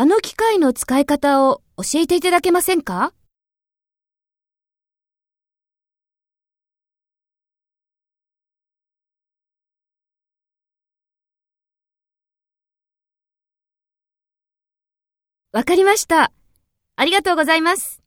あの機械の使い方を教えていただけませんかわかりました。ありがとうございます。